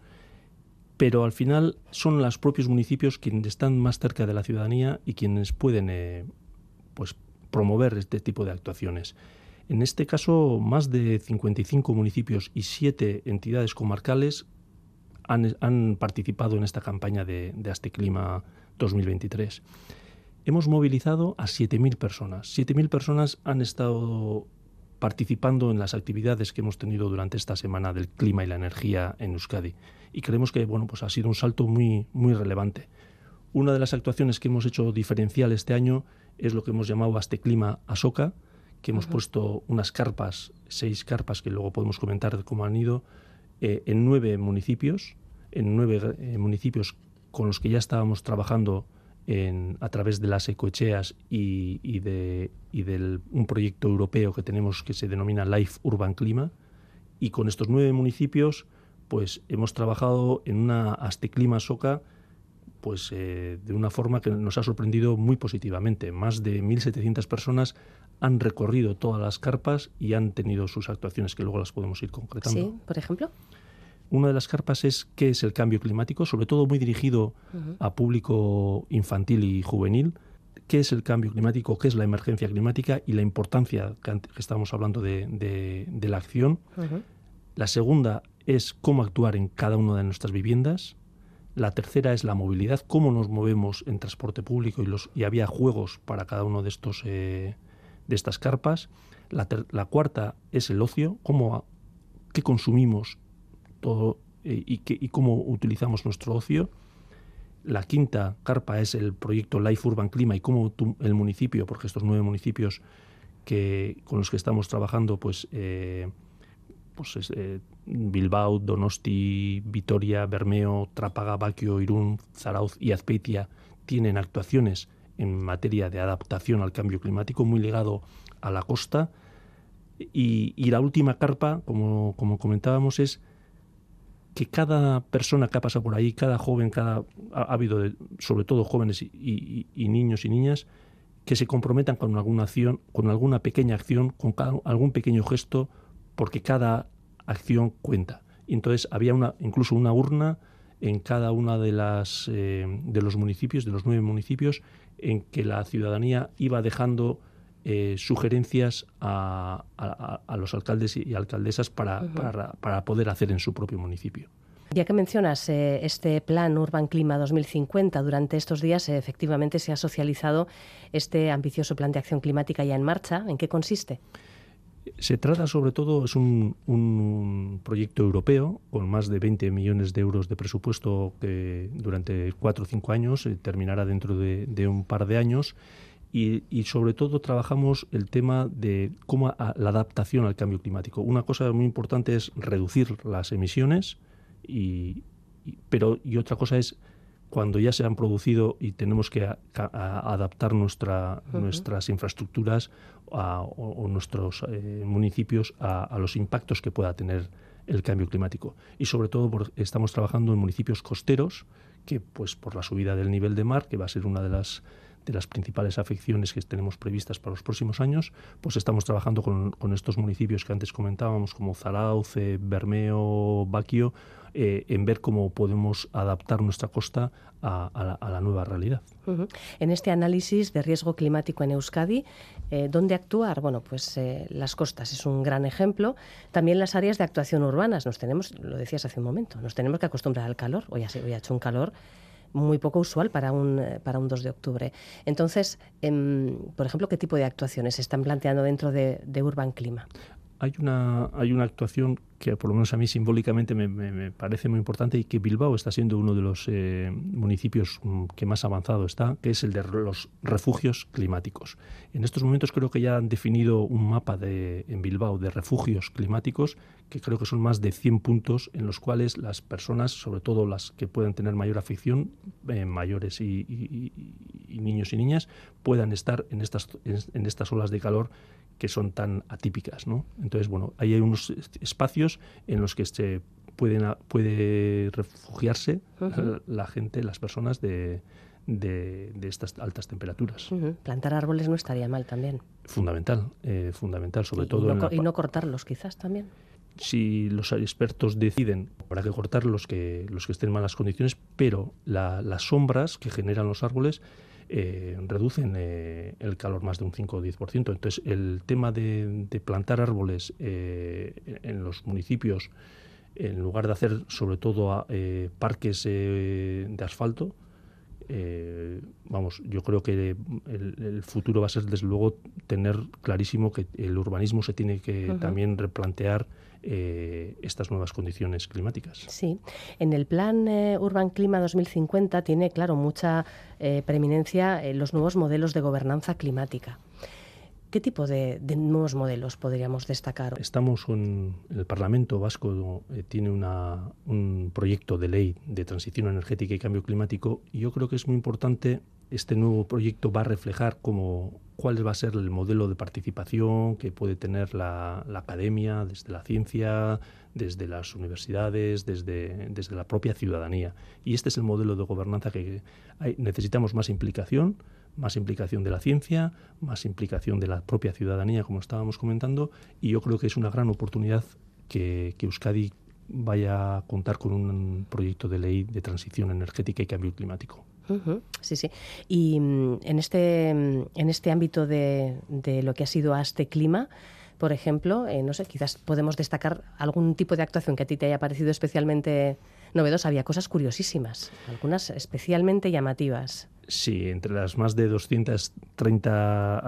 pero al final son los propios municipios quienes están más cerca de la ciudadanía y quienes pueden eh, pues, promover este tipo de actuaciones. En este caso, más de 55 municipios y 7 entidades comarcales han, participado en esta campaña de, de Clima 2023. Hemos movilizado a 7.000 personas. 7.000 personas han estado participando en las actividades que hemos tenido durante esta semana del clima y la energía en Euskadi. Y creemos que bueno, pues ha sido un salto muy, muy relevante. Una de las actuaciones que hemos hecho diferencial este año es lo que hemos llamado Clima Asoka, que hemos puesto unas carpas, seis carpas que luego podemos comentar cómo han ido, eh, en nueve municipios, en nueve eh, municipios con los que ya estábamos trabajando a través de las ecocheas y, y de un proyecto europeo que tenemos que se denomina Life Urban Clima. Y con estos nueve municipios, pues hemos trabajado en una Asteclima Soca pues eh, de una forma que nos ha sorprendido muy positivamente. Más de 1.700 personas han recorrido todas las carpas y han tenido sus actuaciones que luego las podemos ir concretando. Sí, por ejemplo. Una de las carpas es qué es el cambio climático, sobre todo muy dirigido a público infantil y juvenil. ¿Qué es el cambio climático? ¿Qué es la emergencia climática? Y la importancia que, estamos hablando de, la acción. La segunda es cómo actuar en cada una de nuestras viviendas. La tercera es la movilidad, cómo nos movemos en transporte público y, los, y había juegos para cada uno de, estos, eh, de estas carpas. La, la, cuarta es el ocio, cómo, qué consumimos eh, y, y, cómo utilizamos nuestro ocio. La quinta carpa es el proyecto Life Urban Clima y cómo el municipio, porque estos nueve municipios que, con los que estamos trabajando, pues eh, pues eh, Bilbao, Donosti, Vitoria, Bermeo, Trápaga, Baquio, Irún, Zarauz y Azpeitia tienen actuaciones en materia de adaptación al cambio climático muy ligado a la costa. Y, la última carpa, como, como, comentábamos, es que cada persona que ha pasado por ahí, cada joven, cada ha, habido sobre todo jóvenes y, niños y niñas, que se comprometan con alguna acción, con alguna pequeña acción, con algún pequeño gesto porque cada acción cuenta. Y entonces había una, incluso una urna en cada una de las eh, de los municipios, de los nueve municipios, en que la ciudadanía iba dejando eh, sugerencias a, los alcaldes y alcaldesas para, para, poder hacer en su propio municipio. Ya que mencionas eh, este plan Urban Clima 2050, durante estos días efectivamente se ha socializado este ambicioso plan de acción climática ya en marcha. ¿En qué consiste? Se trata sobre todo, es un, proyecto europeo con más de 20 millones de euros de presupuesto que durante cuatro o cinco años eh, terminará dentro de, un par de años y, sobre todo trabajamos el tema de cómo la adaptación al cambio climático. Una cosa muy importante es reducir las emisiones, y, pero y otra cosa es cuando ya se han producido y tenemos que adaptar nuestra, nuestras infraestructuras o, nuestros eh, municipios a, los impactos que pueda tener el cambio climático. Y sobre todo estamos trabajando en municipios costeros que, pues, por la subida del nivel de mar, que va a ser una de las de las principales afecciones que tenemos previstas para los próximos años, pues estamos trabajando con, con estos municipios que antes comentábamos, como Zarauz, Bermeo, Baquio, eh, en ver cómo podemos adaptar nuestra costa a, la, nueva realidad. En este análisis de riesgo climático en Euskadi, eh, ¿dónde actuar? Bueno, pues eh, las costas es un gran ejemplo. También las áreas de actuación urbanas. Nos tenemos, lo decías hace un momento, nos tenemos que acostumbrar al calor. Hoy ha hecho un calor muy poco usual para un, para un 2 de octubre. Entonces, em, por ejemplo, ¿qué tipo de actuaciones se están planteando dentro de, de Urban Clima? Hay una, actuación que por lo menos a mí simbólicamente me, parece muy importante y que Bilbao está siendo uno de los eh, municipios mm, que más avanzado está, que es el de los refugios climáticos. En estos momentos creo que ya han definido un mapa en Bilbao de refugios climáticos que creo que son más de 100 puntos en los cuales las personas, sobre todo las que pueden tener mayor afección, eh, mayores y, niños y niñas, puedan estar en estas, en estas olas de calor que son tan atípicas. ¿no? Entonces, bueno, ahí hay unos espacios en los que se pueden, puede refugiarse la gente, las personas de, de, estas altas temperaturas. Plantar árboles no estaría mal también. Fundamental, eh, fundamental, sobre todo. Y no, y no cortarlos quizás también si los expertos deciden, habrá que cortar los que, los que estén en malas condiciones, pero las sombras que generan los árboles eh, reducen eh, el calor más de un 5 o 10%. Entonces, el tema de, plantar árboles eh, en los municipios, en lugar de hacer sobre todo parques de asfalto, vamos, yo creo que el, futuro va a ser desde luego tener clarísimo que el urbanismo se tiene que también replantear eh, estas nuevas condiciones climáticas. Sí, en el plan eh, Urban Clima 2050 tiene, claro, mucha eh, preeminencia los nuevos modelos de gobernanza climática. ¿Qué tipo de, nuevos modelos podríamos destacar? Estamos en el Parlamento Vasco, tiene un proyecto de ley de transición energética y cambio climático y yo creo que es muy importante este nuevo proyecto va a reflejar cómo, cuál va a ser el modelo de participación que puede tener la, academia, desde la ciencia, desde las universidades, desde, desde, la propia ciudadanía. Y este es el modelo de gobernanza que necesitamos más implicación, más implicación de la ciencia, más implicación de la propia ciudadanía, como estábamos comentando, y yo creo que es una gran oportunidad que, que Euskadi vaya a contar con un proyecto de ley de transición energética y cambio climático. Sí, sí. Y mm, en este, mm, en este ámbito de, de lo que ha sido este clima, por ejemplo, eh, no sé, quizás podemos destacar algún tipo de actuación que a ti te haya parecido especialmente novedosa. Había cosas curiosísimas, algunas especialmente llamativas. Sí, entre las más de 230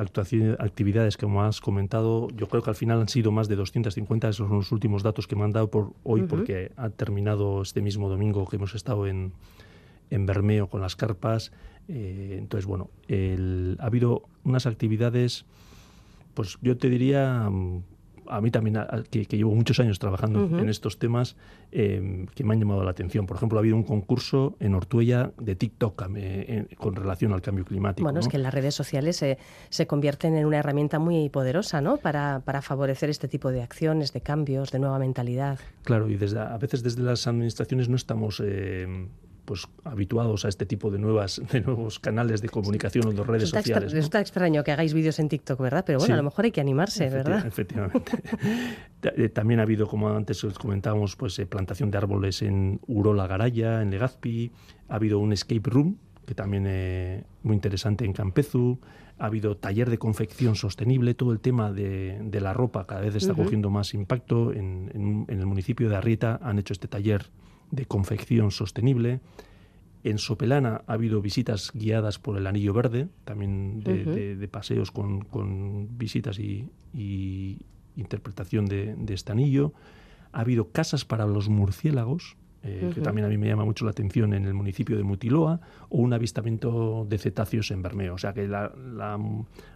actividades que has comentado, yo creo que al final han sido más de 250. Esos son los últimos datos que me han dado por hoy, porque ha terminado este mismo domingo que hemos estado en, en Bermeo con las carpas. Eh, entonces, bueno, ha habido unas actividades, pues yo te diría, mm, a mí también, que, llevo muchos años trabajando en estos temas, em, que me han llamado la atención. Por ejemplo, ha habido un concurso en Ortuella de TikTok con relación al cambio climático. Bueno, es que las redes sociales se, se, convierten en una herramienta muy poderosa ¿no? para, para, favorecer este tipo de acciones, de cambios, de nueva mentalidad. Claro, y desde, a veces desde las administraciones no estamos em, pues habituados a este tipo de nuevas de nuevos canales de comunicación o de redes sociales. ¿no? Resulta extraño que hagáis vídeos en TikTok, ¿verdad? Pero bueno, a lo mejor hay que animarse, ¿verdad? Efectivamente. Eh, también ha habido, como antes os comentábamos, pues eh, plantación de árboles en Urola Garaya, en Legazpi. Ha habido un escape room, que también es eh, muy interesante en Campezu. Ha habido taller de confección sostenible. Todo el tema de, la ropa cada vez está cogiendo más impacto. En, en el municipio de Arrieta han hecho este taller de confección sostenible. En Sopelana ha habido visitas guiadas por el Anillo Verde, también de, paseos con, visitas y, interpretación de, este anillo. Ha habido casas para los murciélagos, eh, que también a mí me llama mucho la atención en el municipio de Mutiloa, o un avistamiento de cetáceos en Bermeo. O sea que la,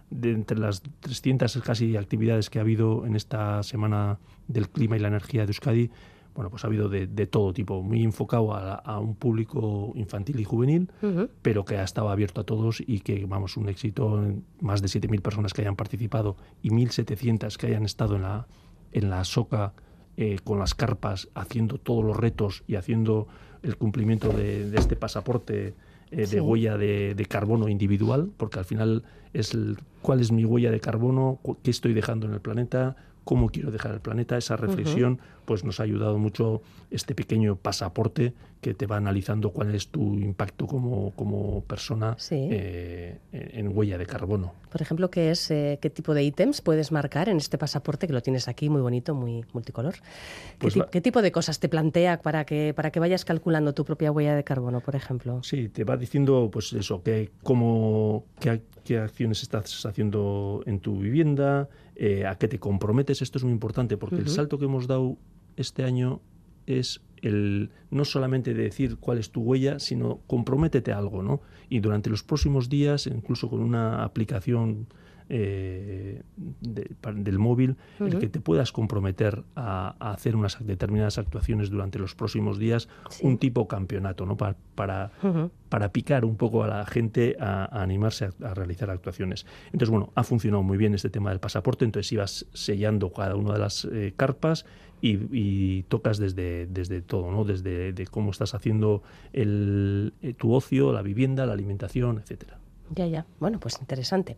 de entre las 300 casi actividades que ha habido en esta semana del clima y la energía de Euskadi, bueno, pues ha habido de, todo tipo, muy enfocado a, un público infantil y juvenil, pero que ha estado abierto a todos y que, vamos, un éxito, más de 7.000 personas que hayan participado y 1.700 que hayan estado en la, en la SOCA eh, con las carpas, haciendo todos los retos y haciendo el cumplimiento de, este pasaporte eh, de huella de, de, carbono individual, porque al final es el, cuál es mi huella de carbono, qué estoy dejando en el planeta, cómo quiero dejar el planeta, esa reflexión, pues nos ha ayudado mucho este pequeño pasaporte que te va analizando cuál es tu impacto como, como persona eh, en huella de carbono. Por ejemplo, ¿qué es eh, qué tipo de ítems puedes marcar en este pasaporte que lo tienes aquí muy bonito, muy multicolor? ¿Qué, pues ¿Qué, tipo de cosas te plantea para que para que vayas calculando tu propia huella de carbono, por ejemplo? Sí, te va diciendo pues eso, que cómo qué, qué acciones estás haciendo en tu vivienda, eh, a qué te comprometes. Esto es muy importante porque el salto que hemos dado este año es el no solamente decir cuál es tu huella, sino comprométete a algo, ¿no? Y durante los próximos días, incluso con una aplicación eh, del móvil, el que te puedas comprometer a, hacer unas determinadas actuaciones durante los próximos días, un tipo campeonato, ¿no? Para, para, picar un poco a la gente a, animarse a, realizar actuaciones. Entonces, bueno, ha funcionado muy bien este tema del pasaporte, entonces ibas sellando cada una de las eh, carpas y, tocas desde, desde todo, ¿no? Desde de cómo estás haciendo el, eh, tu ocio, la vivienda, la alimentación, etcétera. Ya, ya. Bueno, pues interesante.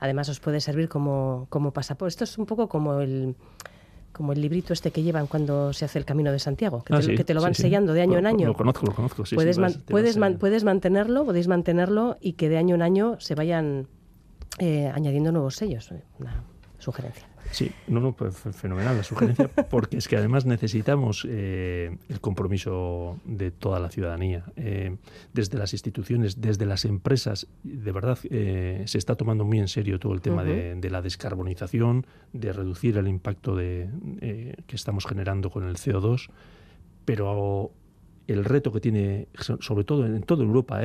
Además os puede servir como, como pasaporte. Esto es un poco como el como el librito este que llevan cuando se hace el Camino de Santiago, que, ah, te, lo van sellando de año en año. Lo conozco, lo conozco, sí. Puedes, puedes, puedes mantenerlo, podéis mantenerlo y que de año en año se vayan eh, añadiendo nuevos sellos. Una sugerencia. Sí, no, no, pues fenomenal la sugerencia, porque es que además necesitamos eh, el compromiso de toda la ciudadanía, eh, desde las instituciones, desde las empresas. De verdad, eh, se está tomando muy en serio todo el tema de, la descarbonización, de reducir el impacto de, que estamos generando con el CO2, pero el reto que tiene, sobre todo en toda Europa,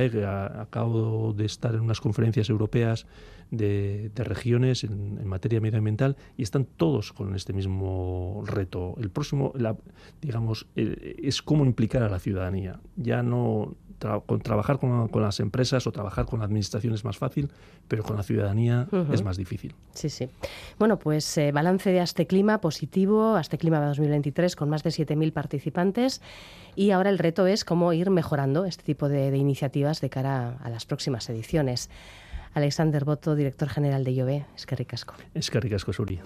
acabo de estar en unas conferencias europeas, de, regiones en, materia medioambiental y están todos con este mismo reto. El próximo, digamos, es cómo implicar a la ciudadanía. Ya no con trabajar con, las empresas o trabajar con la administración es más fácil, pero con la ciudadanía es más difícil. Sí, sí. Bueno, pues eh, balance de Aste Clima positivo, Aste Clima 2023 con más de 7.000 participantes y ahora el reto es cómo ir mejorando este tipo de, de iniciativas de cara a las próximas ediciones. Alexander Boto, director general de IOB. Es que ricasco. Es que ricasco, Suri.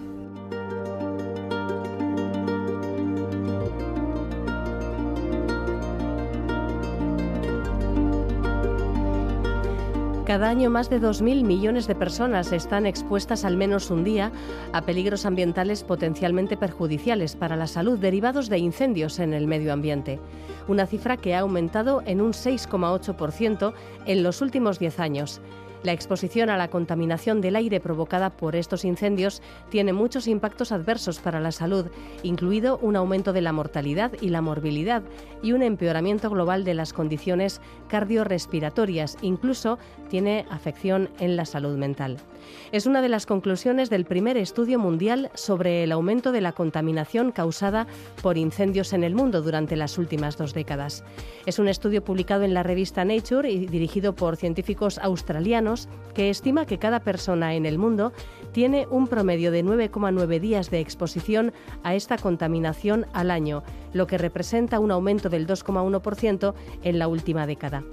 Cada año más de 2.000 millones de personas están expuestas al menos un día a peligros ambientales potencialmente perjudiciales para la salud derivados de incendios en el medio ambiente, una cifra que ha aumentado en un 6,8% en los últimos 10 años. La exposición a la contaminación del aire provocada por estos incendios tiene muchos impactos adversos para la salud, incluido un aumento de la mortalidad y la morbilidad y un empeoramiento global de las condiciones cardiorrespiratorias. Incluso tiene afección en la salud mental. Es una de las conclusiones del primer estudio mundial sobre el aumento de la contaminación causada por incendios en el mundo durante las últimas dos décadas. Es un estudio publicado en la revista Nature y dirigido por científicos australianos que estima que cada persona en el mundo tiene un promedio de 9,9 días de exposición a esta contaminación al año, lo que representa un aumento del 2,1% en la última década.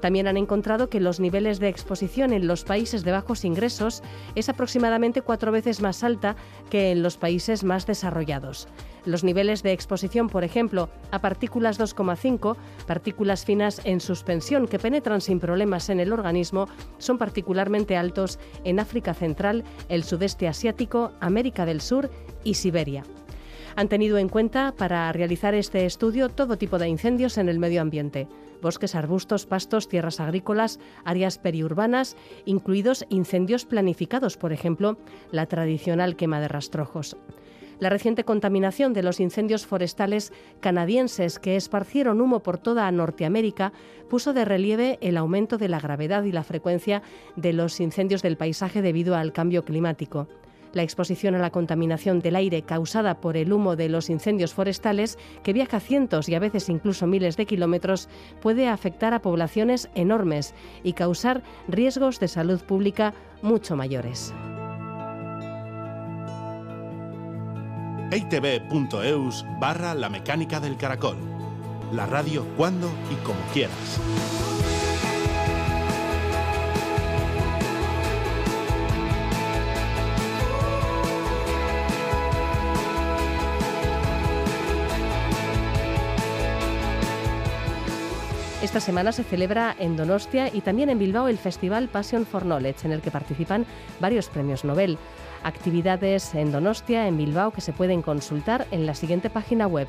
También han encontrado que los niveles de exposición en los países de bajos ingresos es aproximadamente cuatro veces más alta que en los países más desarrollados. Los niveles de exposición, por ejemplo, a partículas 2,5, partículas finas en suspensión que penetran sin problemas en el organismo, son particularmente altos en África Central, el sudeste asiático, América del Sur y Siberia han tenido en cuenta para realizar este estudio todo tipo de incendios en el medio ambiente, bosques, arbustos, pastos, tierras agrícolas, áreas periurbanas, incluidos incendios planificados, por ejemplo, la tradicional quema de rastrojos. La reciente contaminación de los incendios forestales canadienses que esparcieron humo por toda Norteamérica puso de relieve el aumento de la gravedad y la frecuencia de los incendios del paisaje debido al cambio climático. La exposición a la contaminación del aire causada por el humo de los incendios forestales, que viaja cientos y a veces incluso miles de kilómetros, puede afectar a poblaciones enormes y causar riesgos de salud pública mucho mayores. eitv.eus barra la mecánica del caracol. La radio cuando y como quieras. Esta semana se celebra en Donostia y también en Bilbao el Festival Passion for Knowledge, en el que participan varios premios Nobel. Actividades en Donostia, en Bilbao, que se pueden consultar en la siguiente página web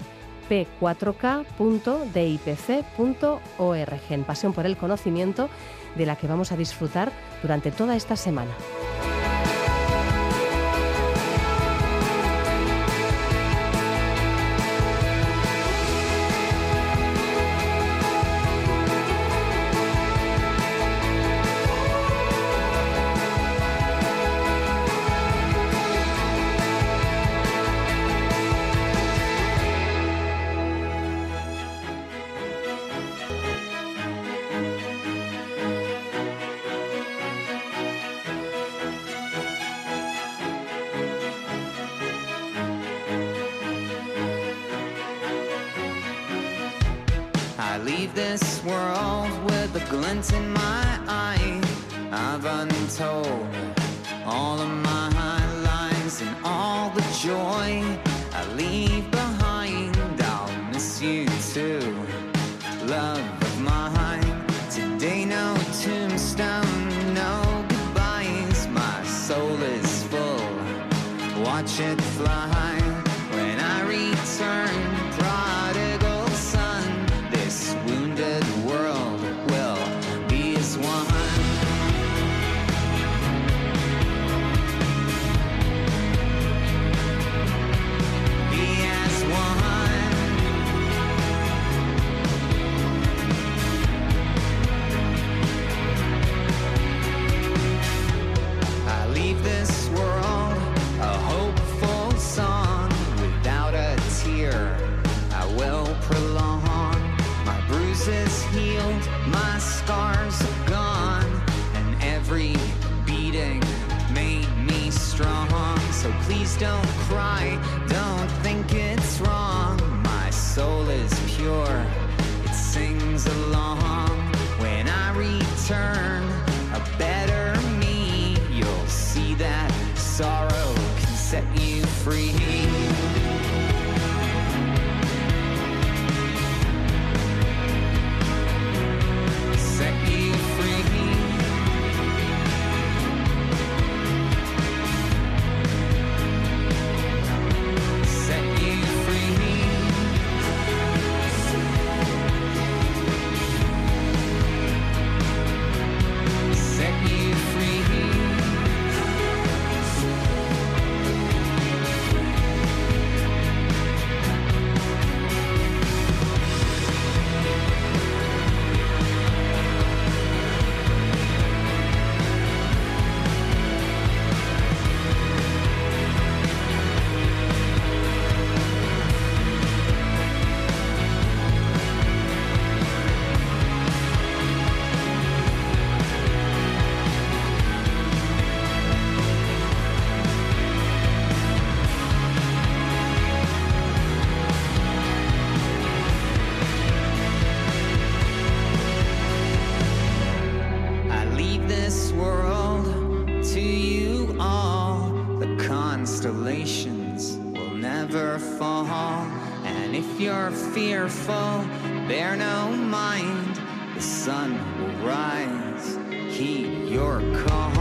p4k.dipc.org, en Pasión por el Conocimiento, de la que vamos a disfrutar durante toda esta semana. dancing Don't cry, don't think it's wrong. My soul is pure, it sings along. When I return, a better me, you'll see that sorrow can set you free. sun will rise. Heed your call.